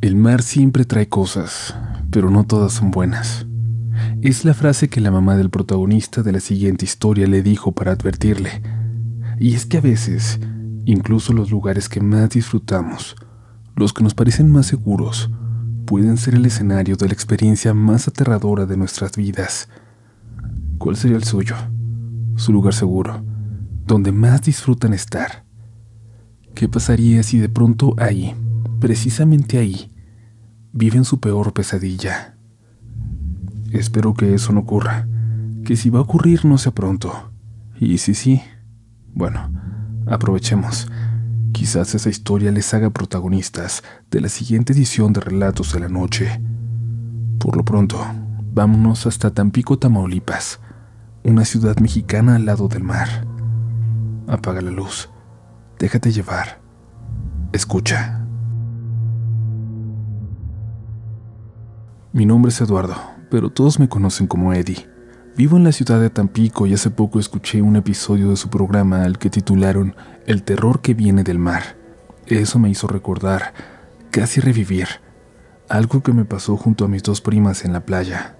El mar siempre trae cosas, pero no todas son buenas. Es la frase que la mamá del protagonista de la siguiente historia le dijo para advertirle. Y es que a veces, incluso los lugares que más disfrutamos, los que nos parecen más seguros, pueden ser el escenario de la experiencia más aterradora de nuestras vidas. ¿Cuál sería el suyo? Su lugar seguro, donde más disfrutan estar. ¿Qué pasaría si de pronto ahí, precisamente ahí, viven su peor pesadilla? Espero que eso no ocurra, que si va a ocurrir no sea pronto. Y si sí, bueno, aprovechemos. Quizás esa historia les haga protagonistas de la siguiente edición de Relatos de la Noche. Por lo pronto, vámonos hasta Tampico, Tamaulipas, una ciudad mexicana al lado del mar. Apaga la luz, déjate llevar, escucha. Mi nombre es Eduardo, pero todos me conocen como Eddie. Vivo en la ciudad de Tampico y hace poco escuché un episodio de su programa al que titularon El terror que viene del mar. Eso me hizo recordar, casi revivir, algo que me pasó junto a mis dos primas en la playa.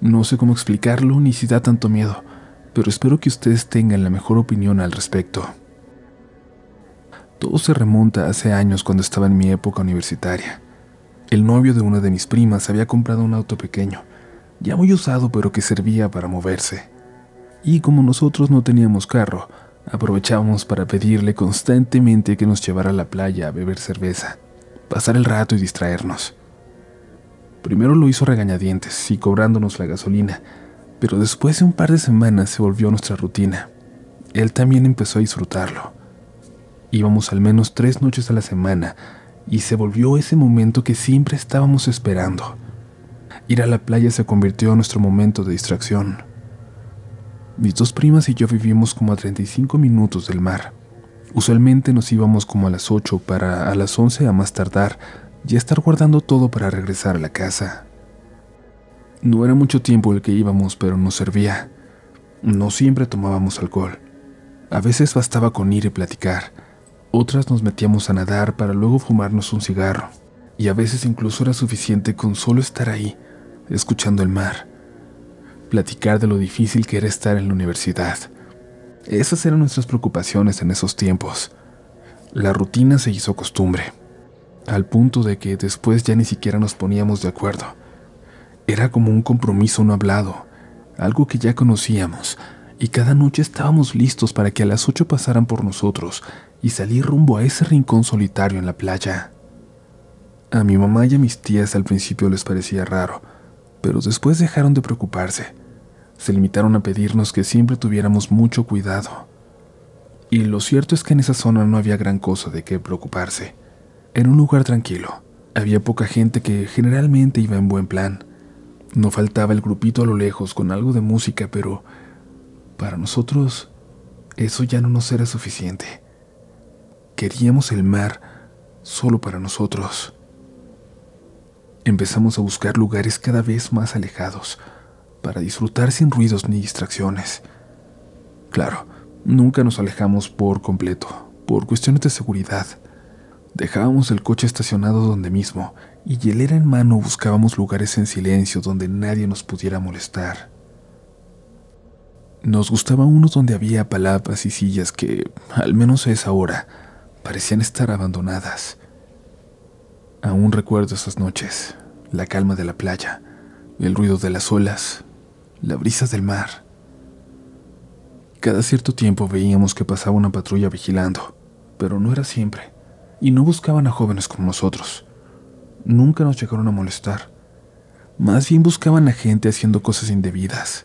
No sé cómo explicarlo ni si da tanto miedo, pero espero que ustedes tengan la mejor opinión al respecto. Todo se remonta hace años cuando estaba en mi época universitaria. El novio de una de mis primas había comprado un auto pequeño, ya muy usado pero que servía para moverse. Y como nosotros no teníamos carro, aprovechábamos para pedirle constantemente que nos llevara a la playa a beber cerveza, pasar el rato y distraernos. Primero lo hizo regañadientes y cobrándonos la gasolina, pero después de un par de semanas se volvió nuestra rutina. Él también empezó a disfrutarlo. Íbamos al menos tres noches a la semana y se volvió ese momento que siempre estábamos esperando. Ir a la playa se convirtió en nuestro momento de distracción. Mis dos primas y yo vivimos como a 35 minutos del mar. Usualmente nos íbamos como a las 8 para a las 11 a más tardar ya estar guardando todo para regresar a la casa. No era mucho tiempo el que íbamos, pero nos servía. No siempre tomábamos alcohol. A veces bastaba con ir y platicar. Otras nos metíamos a nadar para luego fumarnos un cigarro. Y a veces incluso era suficiente con solo estar ahí, escuchando el mar, platicar de lo difícil que era estar en la universidad. Esas eran nuestras preocupaciones en esos tiempos. La rutina se hizo costumbre, al punto de que después ya ni siquiera nos poníamos de acuerdo. Era como un compromiso no hablado, algo que ya conocíamos, y cada noche estábamos listos para que a las ocho pasaran por nosotros y salir rumbo a ese rincón solitario en la playa. A mi mamá y a mis tías al principio les parecía raro, pero después dejaron de preocuparse. Se limitaron a pedirnos que siempre tuviéramos mucho cuidado. Y lo cierto es que en esa zona no había gran cosa de qué preocuparse. Era un lugar tranquilo. Había poca gente que generalmente iba en buen plan. No faltaba el grupito a lo lejos con algo de música, pero para nosotros eso ya no nos era suficiente. Queríamos el mar solo para nosotros empezamos a buscar lugares cada vez más alejados para disfrutar sin ruidos ni distracciones. Claro, nunca nos alejamos por completo, por cuestiones de seguridad. Dejábamos el coche estacionado donde mismo y hielera en mano buscábamos lugares en silencio donde nadie nos pudiera molestar. Nos gustaba uno donde había palapas y sillas que, al menos a esa hora, parecían estar abandonadas. Aún recuerdo esas noches, la calma de la playa, el ruido de las olas, la brisa del mar. Cada cierto tiempo veíamos que pasaba una patrulla vigilando, pero no era siempre, y no buscaban a jóvenes como nosotros. Nunca nos llegaron a molestar. Más bien buscaban a gente haciendo cosas indebidas.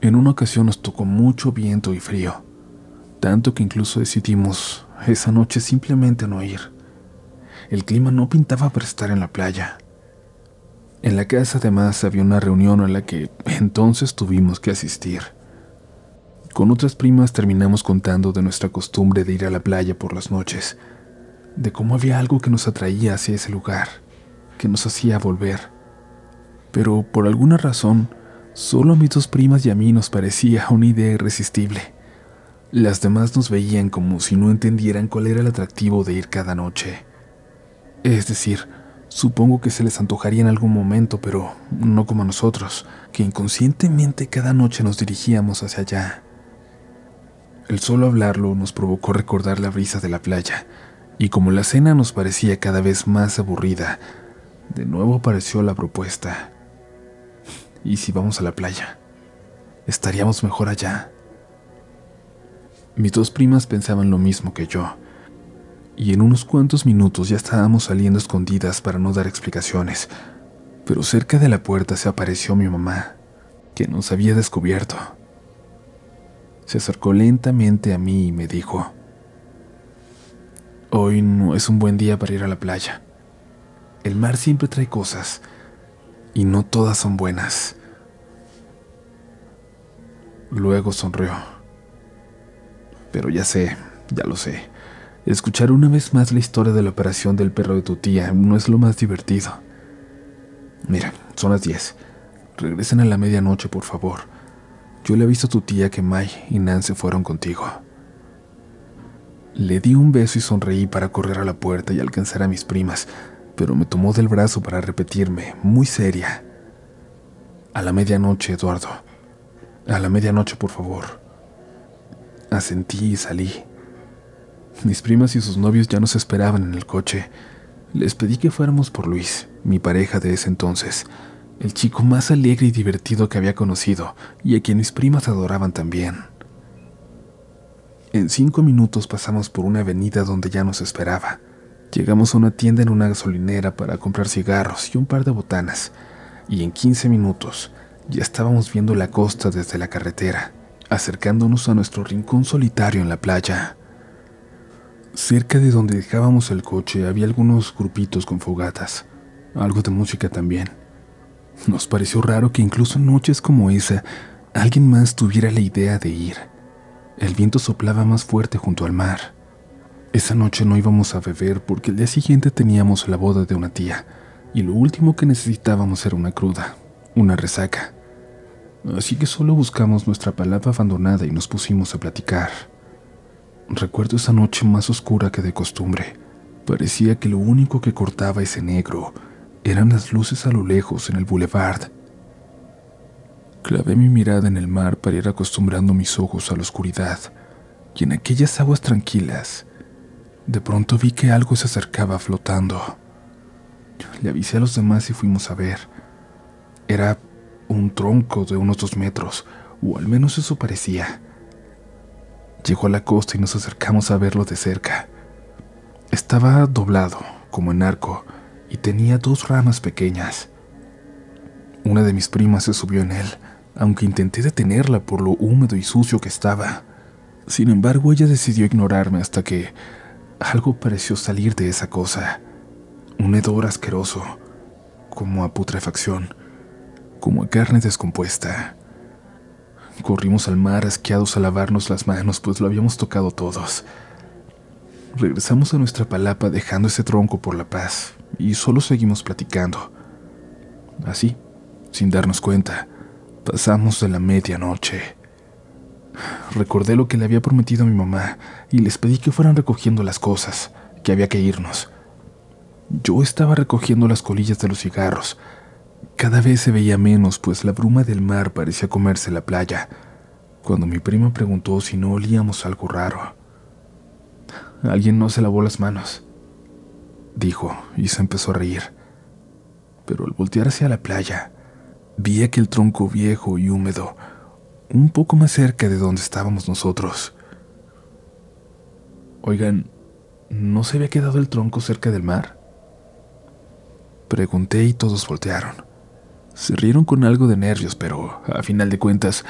En una ocasión nos tocó mucho viento y frío, tanto que incluso decidimos esa noche simplemente no ir. El clima no pintaba para estar en la playa. En la casa además había una reunión a la que entonces tuvimos que asistir. Con otras primas terminamos contando de nuestra costumbre de ir a la playa por las noches, de cómo había algo que nos atraía hacia ese lugar, que nos hacía volver. Pero por alguna razón, solo a mis dos primas y a mí nos parecía una idea irresistible. Las demás nos veían como si no entendieran cuál era el atractivo de ir cada noche Es decir, supongo que se les antojaría en algún momento, pero no como a nosotros, que inconscientemente cada noche nos dirigíamos hacia allá. El solo hablarlo nos provocó recordar la brisa de la playa, y como la cena nos parecía cada vez más aburrida, de nuevo apareció la propuesta. ¿Y si vamos a la playa? Estaríamos mejor allá. Mis dos primas pensaban lo mismo que yo, y en unos cuantos minutos ya estábamos saliendo escondidas para no dar explicaciones, pero cerca de la puerta se apareció mi mamá, que nos había descubierto. Se acercó lentamente a mí y me dijo, Hoy no es un buen día para ir a la playa. El mar siempre trae cosas, y no todas son buenas. Luego sonrió. Pero ya sé, ya lo sé. Escuchar una vez más la historia de la operación del perro de tu tía no es lo más divertido. Mira, son las 10. Regresen a la medianoche, por favor. Yo le he visto a tu tía que May y Nancy fueron contigo. Le di un beso y sonreí para correr a la puerta y alcanzar a mis primas, pero me tomó del brazo para repetirme, muy seria. A la medianoche, Eduardo. A la medianoche, por favor. Asentí y salí. Mis primas y sus novios ya nos esperaban en el coche. Les pedí que fuéramos por Luis, mi pareja de ese entonces, el chico más alegre y divertido que había conocido, y a quien mis primas adoraban también. En cinco minutos pasamos por una avenida donde ya nos esperaba. Llegamos a una tienda en una gasolinera para comprar cigarros y un par de botanas, y en 15 minutos ya estábamos viendo la costa desde la carretera, acercándonos a nuestro rincón solitario en la playa. Cerca de donde dejábamos el coche había algunos grupitos con fogatas, algo de música también. Nos pareció raro que incluso en noches como esa alguien más tuviera la idea de ir. El viento soplaba más fuerte junto al mar. Esa noche no íbamos a beber porque el día siguiente teníamos la boda de una tía y lo último que necesitábamos era una cruda, una resaca. Así que solo buscamos nuestra palabra abandonada y nos pusimos a platicar. Recuerdo esa noche más oscura que de costumbre. Parecía que lo único que cortaba ese negro eran las luces a lo lejos en el boulevard Clavé mi mirada en el mar para ir acostumbrando mis ojos a la oscuridad, y en aquellas aguas tranquilas, de pronto vi que algo se acercaba flotando. Le avisé a los demás y fuimos a ver. Era un tronco de unos dos metros, o al menos eso parecía. Llegó a la costa y nos acercamos a verlo de cerca. Estaba doblado, como en arco, y tenía dos ramas pequeñas. Una de mis primas se subió en él, aunque intenté detenerla por lo húmedo y sucio que estaba. Sin embargo, ella decidió ignorarme hasta que algo pareció salir de esa cosa. Un hedor asqueroso, como a putrefacción, como a carne descompuesta. Corrimos al mar asqueados a lavarnos las manos, pues lo habíamos tocado todos. Regresamos a nuestra palapa dejando ese tronco por la paz y solo seguimos platicando. Así, sin darnos cuenta. Pasamos de la medianoche. Recordé lo que le había prometido a mi mamá y les pedí que fueran recogiendo las cosas, que había que irnos. Yo estaba recogiendo las colillas de los cigarros. Cada vez se veía menos, pues la bruma del mar parecía comerse la playa, cuando mi prima preguntó si no olíamos algo raro. Alguien no se lavó las manos, dijo, y se empezó a reír. Pero al voltear hacia la playa, vi aquel tronco viejo y húmedo, un poco más cerca de donde estábamos nosotros. Oigan, ¿no se había quedado el tronco cerca del mar? Pregunté y todos voltearon. Se rieron con algo de nervios, pero a final de cuentas,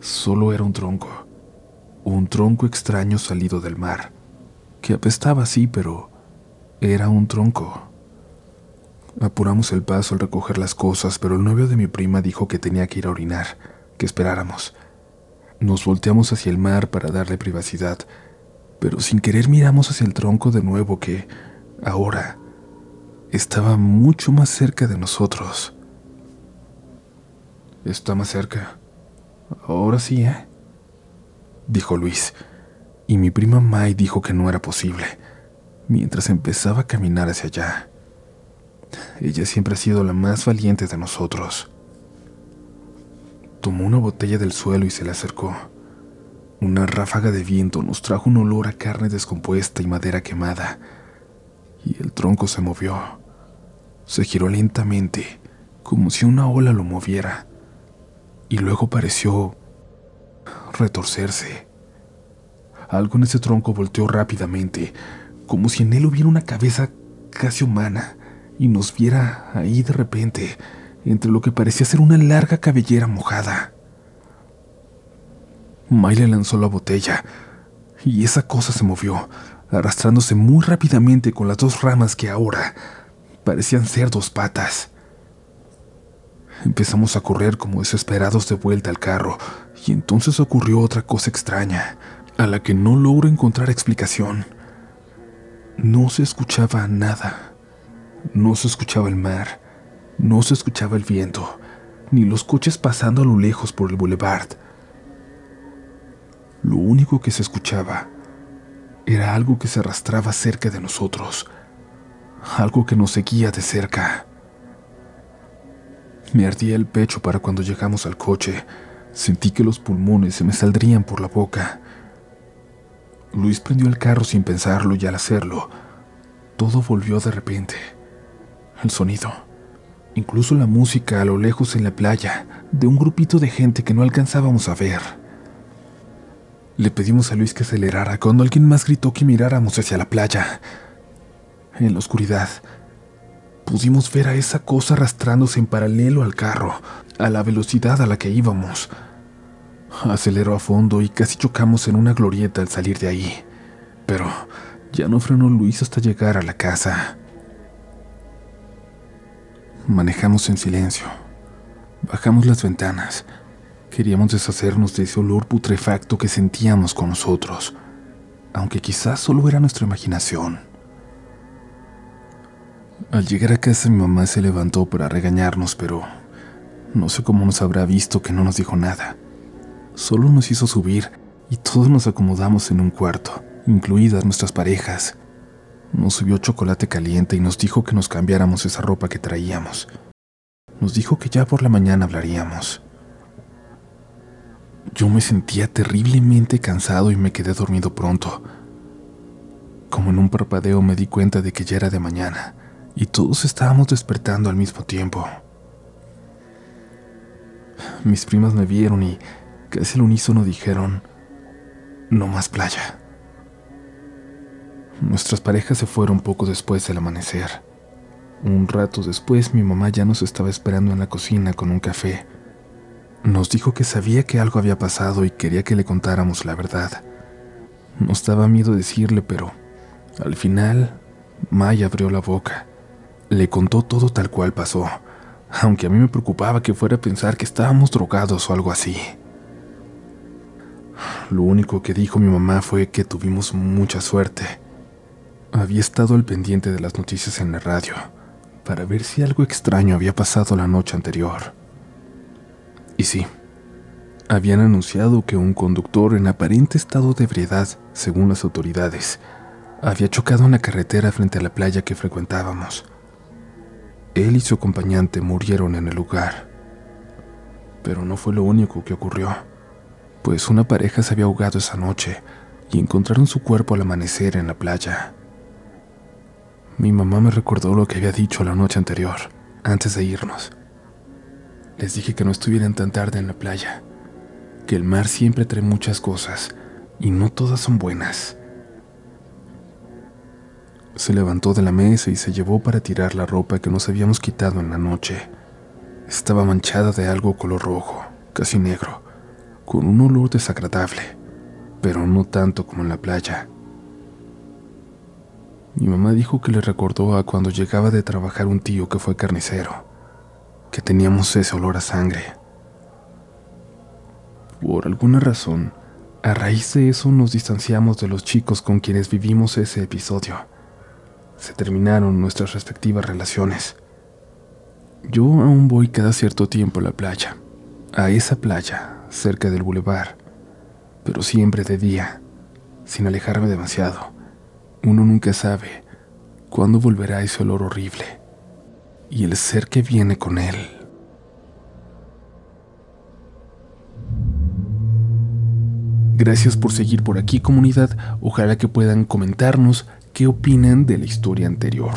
solo era un tronco. Un tronco extraño salido del mar, que apestaba así, pero era un tronco. Apuramos el paso al recoger las cosas, pero el novio de mi prima dijo que tenía que ir a orinar, que esperáramos. Nos volteamos hacia el mar para darle privacidad, pero sin querer miramos hacia el tronco de nuevo que, ahora, estaba mucho más cerca de nosotros. Está más cerca. Ahora sí, ¿eh? Dijo Luis, y mi prima Mai dijo que no era posible, mientras empezaba a caminar hacia allá. Ella siempre ha sido la más valiente de nosotros. Tomó una botella del suelo y se la acercó. Una ráfaga de viento nos trajo un olor a carne descompuesta y madera quemada, y el tronco se movió. Se giró lentamente, como si una ola lo moviera, y luego pareció retorcerse. Algo en ese tronco volteó rápidamente, como si en él hubiera una cabeza casi humana, y nos viera ahí de repente, entre lo que parecía ser una larga cabellera mojada. Le lanzó la botella, y esa cosa se movió, arrastrándose muy rápidamente con las dos ramas que ahora parecían ser dos patas. Empezamos a correr como desesperados de vuelta al carro, y entonces ocurrió otra cosa extraña, a la que no logro encontrar explicación. No se escuchaba nada. No se escuchaba el mar, no se escuchaba el viento, ni los coches pasando a lo lejos por el boulevard. Lo único que se escuchaba era algo que se arrastraba cerca de nosotros, algo que nos seguía de cerca. Me ardía el pecho para cuando llegamos al coche. Sentí que los pulmones se me saldrían por la boca. Luis prendió el carro sin pensarlo y al hacerlo, todo volvió de repente. El sonido, incluso la música a lo lejos en la playa, de un grupito de gente que no alcanzábamos a ver. Le pedimos a Luis que acelerara cuando alguien más gritó que miráramos hacia la playa. En la oscuridad, pudimos ver a esa cosa arrastrándose en paralelo al carro, a la velocidad a la que íbamos. Aceleró a fondo y casi chocamos en una glorieta al salir de ahí. Pero ya no frenó Luis hasta llegar a la casa. Manejamos en silencio. Bajamos las ventanas Queríamos deshacernos de ese olor putrefacto que sentíamos con nosotros, aunque quizás solo era nuestra imaginación. Al llegar a casa mi mamá se levantó para regañarnos, pero no sé cómo nos habrá visto que no nos dijo nada. Solo nos hizo subir y todos nos acomodamos en un cuarto, incluidas nuestras parejas. Nos subió chocolate caliente y nos dijo que nos cambiáramos esa ropa que traíamos. Nos dijo que ya por la mañana hablaríamos. Yo me sentía terriblemente cansado y me quedé dormido pronto. Como en un parpadeo me di cuenta de que ya era de mañana y todos estábamos despertando al mismo tiempo. Mis primas me vieron y casi al unísono dijeron, no más playa. Nuestras parejas se fueron poco después del amanecer. Un rato después mi mamá ya nos estaba esperando en la cocina con un café nos dijo que sabía que algo había pasado y quería que le contáramos la verdad. Nos daba miedo decirle, pero al final Maya abrió la boca. Le contó todo tal cual pasó, aunque a mí me preocupaba que fuera a pensar que estábamos drogados o algo así. Lo único que dijo mi mamá fue que tuvimos mucha suerte. Había estado al pendiente de las noticias en la radio para ver si algo extraño había pasado la noche anterior. Y sí, habían anunciado que un conductor en aparente estado de ebriedad, según las autoridades, había chocado en la carretera frente a la playa que frecuentábamos. Él y su acompañante murieron en el lugar. Pero no fue lo único que ocurrió, pues una pareja se había ahogado esa noche y encontraron su cuerpo al amanecer en la playa. Mi mamá me recordó lo que había dicho la noche anterior, antes de irnos. Les dije que no estuvieran tan tarde en la playa, que el mar siempre trae muchas cosas y no todas son buenas. Se levantó de la mesa y se llevó para tirar la ropa que nos habíamos quitado en la noche. Estaba manchada de algo color rojo, casi negro, con un olor desagradable, pero no tanto como en la playa. Mi mamá dijo que le recordó a cuando llegaba de trabajar un tío que fue carnicero que teníamos ese olor a sangre. Por alguna razón, a raíz de eso nos distanciamos de los chicos con quienes vivimos ese episodio. Se terminaron nuestras respectivas relaciones. Yo aún voy cada cierto tiempo a la playa, a esa playa, cerca del bulevar, pero siempre de día, sin alejarme demasiado. Uno nunca sabe cuándo volverá ese olor horrible y el ser que viene con él. Gracias por seguir por aquí comunidad, ojalá que puedan comentarnos qué opinan de la historia anterior.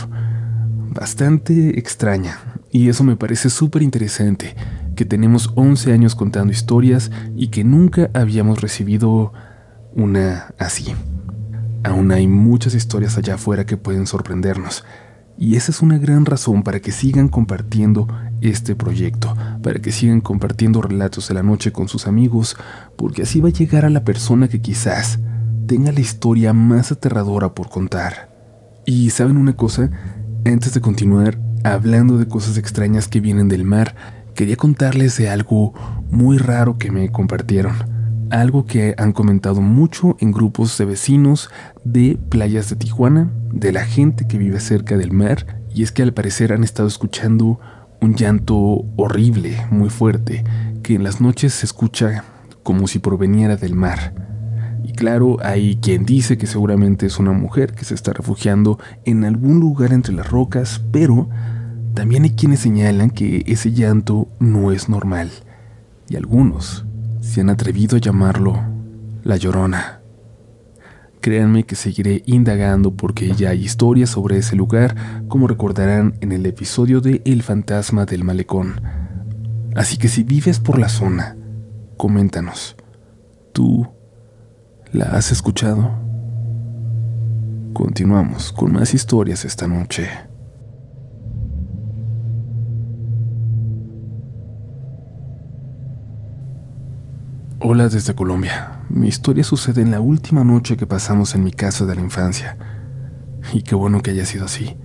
Bastante extraña, y eso me parece súper interesante, que tenemos 11 años contando historias y que nunca habíamos recibido una así. Aún hay muchas historias allá afuera que pueden sorprendernos, y esa es una gran razón para que sigan compartiendo este proyecto, para que sigan compartiendo relatos de la noche con sus amigos, porque así va a llegar a la persona que quizás tenga la historia más aterradora por contar. Y saben una cosa, antes de continuar hablando de cosas extrañas que vienen del mar, quería contarles de algo muy raro que me compartieron. Algo que han comentado mucho en grupos de vecinos de playas de Tijuana, de la gente que vive cerca del mar, y es que al parecer han estado escuchando un llanto horrible, muy fuerte, que en las noches se escucha como si proveniera del mar. Y claro, hay quien dice que seguramente es una mujer que se está refugiando en algún lugar entre las rocas, pero también hay quienes señalan que ese llanto no es normal. Y algunos se han atrevido a llamarlo la llorona. Créanme que seguiré indagando porque ya hay historias sobre ese lugar, como recordarán en el episodio de El fantasma del malecón. Así que si vives por la zona, coméntanos. ¿Tú la has escuchado? Continuamos con más historias esta noche. Hola desde Colombia. Mi historia sucede en la última noche que pasamos en mi casa de la infancia. Y qué bueno que haya sido así,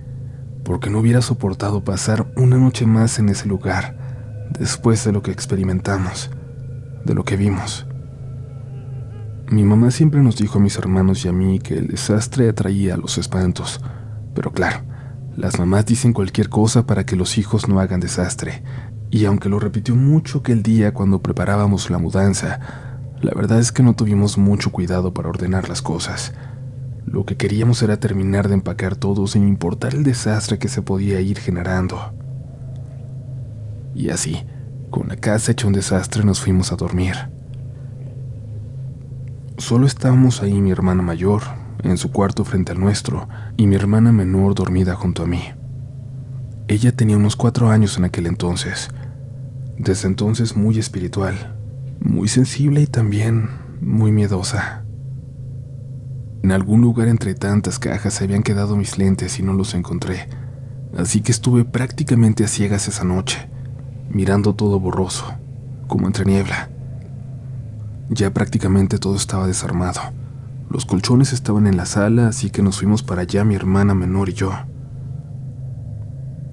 porque no hubiera soportado pasar una noche más en ese lugar después de lo que experimentamos, de lo que vimos. Mi mamá siempre nos dijo a mis hermanos y a mí que el desastre atraía a los espantos, pero claro, las mamás dicen cualquier cosa para que los hijos no hagan desastre, y aunque lo repitió mucho aquel día cuando preparábamos la mudanza, la verdad es que no tuvimos mucho cuidado para ordenar las cosas. Lo que queríamos era terminar de empacar todo sin importar el desastre que se podía ir generando. Y así, con la casa hecha un desastre, nos fuimos a dormir. Solo estábamos ahí mi hermana mayor, en su cuarto frente al nuestro, y mi hermana menor dormida junto a mí. Ella tenía unos cuatro años en aquel entonces, desde entonces muy espiritual, muy sensible y también muy miedosa. En algún lugar entre tantas cajas se habían quedado mis lentes y no los encontré, así que estuve prácticamente a ciegas esa noche, mirando todo borroso, como entre niebla. Ya prácticamente todo estaba desarmado. Los colchones estaban en la sala, así que nos fuimos para allá mi hermana menor y yo.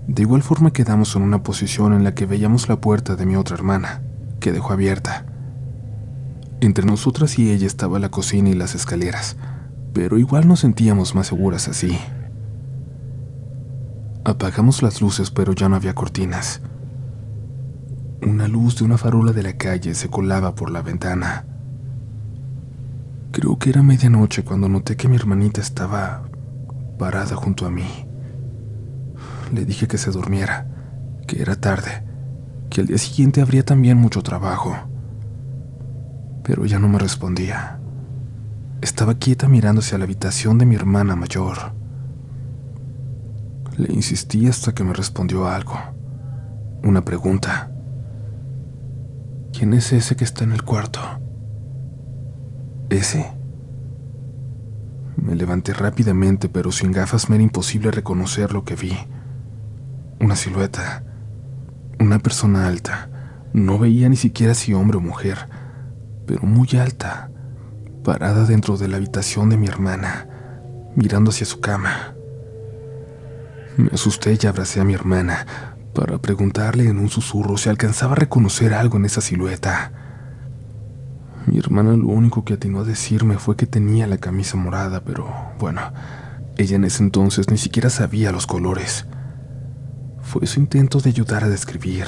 De igual forma quedamos en una posición en la que veíamos la puerta de mi otra hermana, que dejó abierta. Entre nosotras y ella estaba la cocina y las escaleras, pero igual nos sentíamos más seguras así. Apagamos las luces, pero ya no había cortinas. Una luz de una farola de la calle se colaba por la ventana. Creo que era medianoche cuando noté que mi hermanita estaba parada junto a mí. Le dije que se durmiera, que era tarde, que al día siguiente habría también mucho trabajo. Pero ya no me respondía. Estaba quieta mirando hacia la habitación de mi hermana mayor. Le insistí hasta que me respondió algo. Una pregunta. ¿Quién es ese que está en el cuarto? ¿Ese? Me levanté rápidamente, pero sin gafas me era imposible reconocer lo que vi. Una silueta. Una persona alta. No veía ni siquiera si hombre o mujer, pero muy alta, parada dentro de la habitación de mi hermana, mirando hacia su cama. Me asusté y abracé a mi hermana para preguntarle en un susurro si alcanzaba a reconocer algo en esa silueta. Mi hermana lo único que atinó a decirme fue que tenía la camisa morada, pero bueno, ella en ese entonces ni siquiera sabía los colores. Fue su intento de ayudar a describir.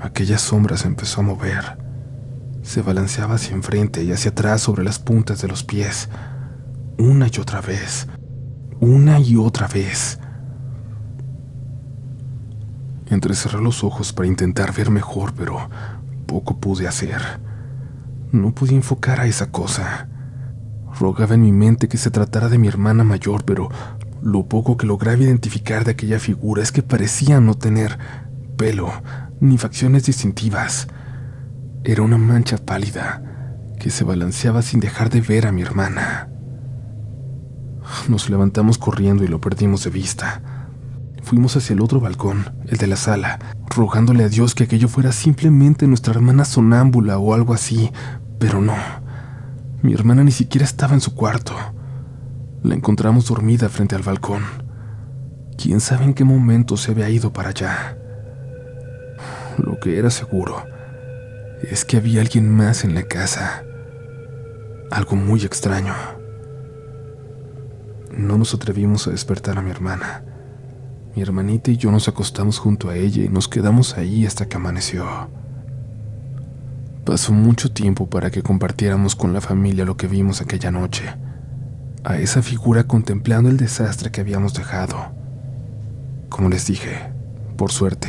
Aquella sombra se empezó a mover. Se balanceaba hacia enfrente y hacia atrás sobre las puntas de los pies, una y otra vez, una y otra vez. Entrecerré los ojos para intentar ver mejor, pero poco pude hacer. No podía enfocar a esa cosa. Rogaba en mi mente que se tratara de mi hermana mayor, pero lo poco que lograba identificar de aquella figura es que parecía no tener pelo ni facciones distintivas. Era una mancha pálida que se balanceaba sin dejar de ver a mi hermana. Nos levantamos corriendo y lo perdimos de vista. Fuimos hacia el otro balcón, el de la sala, rogándole a Dios que aquello fuera simplemente nuestra hermana sonámbula o algo así, pero no. Mi hermana ni siquiera estaba en su cuarto. La encontramos dormida frente al balcón. Quién sabe en qué momento se había ido para allá. Lo que era seguro es que había alguien más en la casa. Algo muy extraño. No nos atrevimos a despertar a mi hermana. Mi hermanita y yo nos acostamos junto a ella y nos quedamos ahí hasta que amaneció. Pasó mucho tiempo para que compartiéramos con la familia lo que vimos aquella noche, a esa figura contemplando el desastre que habíamos dejado. Como les dije, por suerte,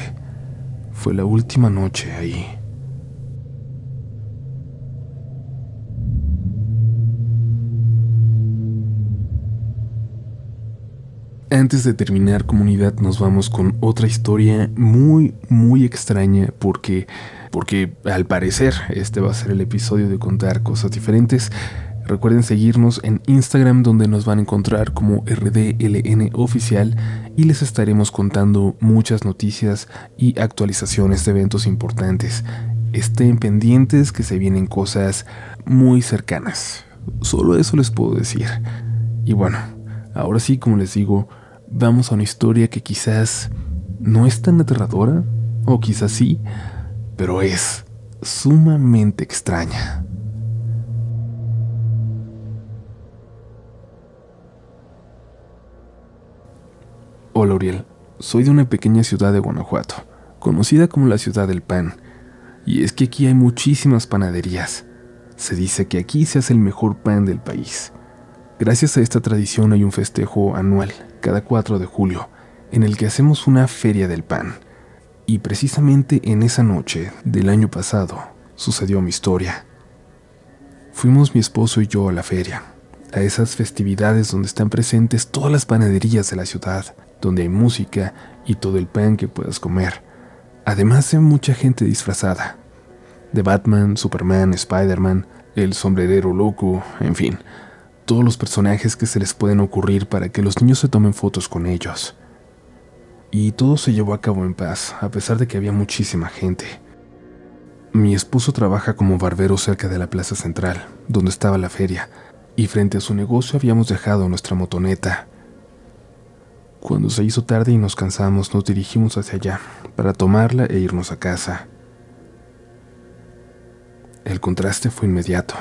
fue la última noche ahí. Antes de terminar comunidad nos vamos con otra historia muy muy extraña porque porque al parecer este va a ser el episodio de contar cosas diferentes. Recuerden seguirnos en Instagram donde nos van a encontrar como RDLN oficial y les estaremos contando muchas noticias y actualizaciones de eventos importantes. Estén pendientes que se vienen cosas muy cercanas. Solo eso les puedo decir. Y bueno, ahora sí, como les digo, vamos a una historia que quizás no es tan aterradora, o quizás sí, pero es sumamente extraña. Hola Uriel, soy de una pequeña ciudad de Guanajuato, conocida como la ciudad del pan, y es que aquí hay muchísimas panaderías. Se dice que aquí se hace el mejor pan del país. Gracias a esta tradición hay un festejo anual, cada 4 de julio, en el que hacemos una feria del pan. Y precisamente en esa noche del año pasado sucedió mi historia. Fuimos mi esposo y yo a la feria, a esas festividades donde están presentes todas las panaderías de la ciudad, donde hay música y todo el pan que puedas comer, además de mucha gente disfrazada, de Batman, Superman, Spider-Man, el sombrerero loco, en fin, todos los personajes que se les pueden ocurrir para que los niños se tomen fotos con ellos. Y todo se llevó a cabo en paz, a pesar de que había muchísima gente. Mi esposo trabaja como barbero cerca de la plaza central, donde estaba la feria, y frente a su negocio habíamos dejado nuestra motoneta. Cuando se hizo tarde y nos cansamos, nos dirigimos hacia allá, para tomarla e irnos a casa. El contraste fue inmediato.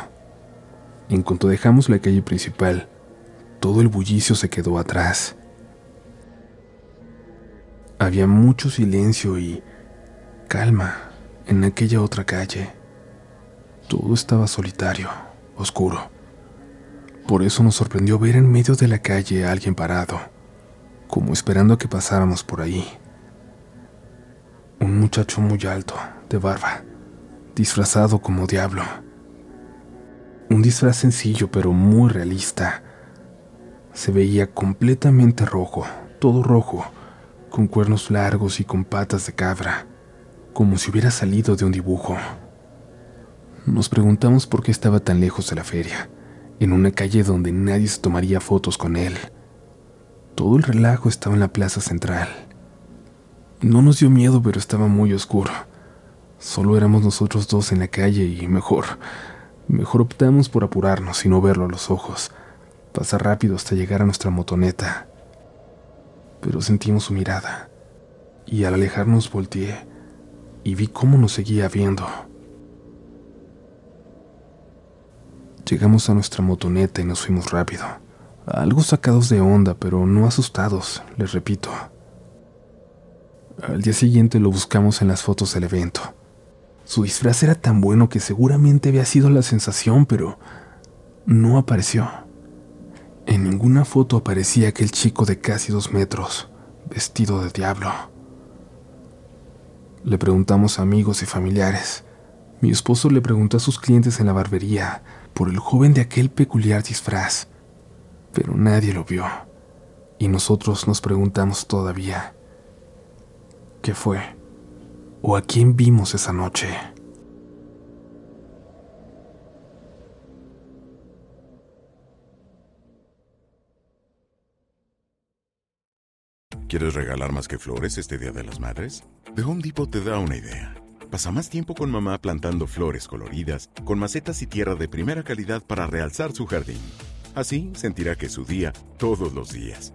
En cuanto dejamos la calle principal, todo el bullicio se quedó atrás. Había mucho silencio y calma en aquella otra calle. Todo estaba solitario, oscuro. Por eso nos sorprendió ver en medio de la calle a alguien parado, como esperando a que pasáramos por ahí. Un muchacho muy alto, de barba, disfrazado como diablo. Un disfraz sencillo pero muy realista. Se veía completamente rojo, todo rojo, con cuernos largos y con patas de cabra, como si hubiera salido de un dibujo. Nos preguntamos por qué estaba tan lejos de la feria, en una calle donde nadie se tomaría fotos con él. Todo el relajo estaba en la plaza central. No nos dio miedo, pero estaba muy oscuro. Solo éramos nosotros dos en la calle y mejor, Mejor optamos por apurarnos y no verlo a los ojos, pasar rápido hasta llegar a nuestra motoneta. Pero sentimos su mirada, y al alejarnos volteé y vi cómo nos seguía viendo. Llegamos a nuestra motoneta y nos fuimos rápido, algo sacados de onda, pero no asustados, les repito. Al día siguiente lo buscamos en las fotos del evento su disfraz era tan bueno que seguramente había sido la sensación, pero no apareció. En ninguna foto aparecía aquel chico de casi dos metros, vestido de diablo. Le preguntamos a amigos y familiares. Mi esposo le preguntó a sus clientes en la barbería por el joven de aquel peculiar disfraz, pero nadie lo vio. Y nosotros nos preguntamos todavía, ¿qué fue? ¿O a quién vimos esa noche? ¿Quieres regalar más que flores este Día de las Madres? The Home Depot te da una idea. Pasa más tiempo con mamá plantando flores coloridas, con macetas y tierra de primera calidad para realzar su jardín. Así sentirá que es su día todos los días.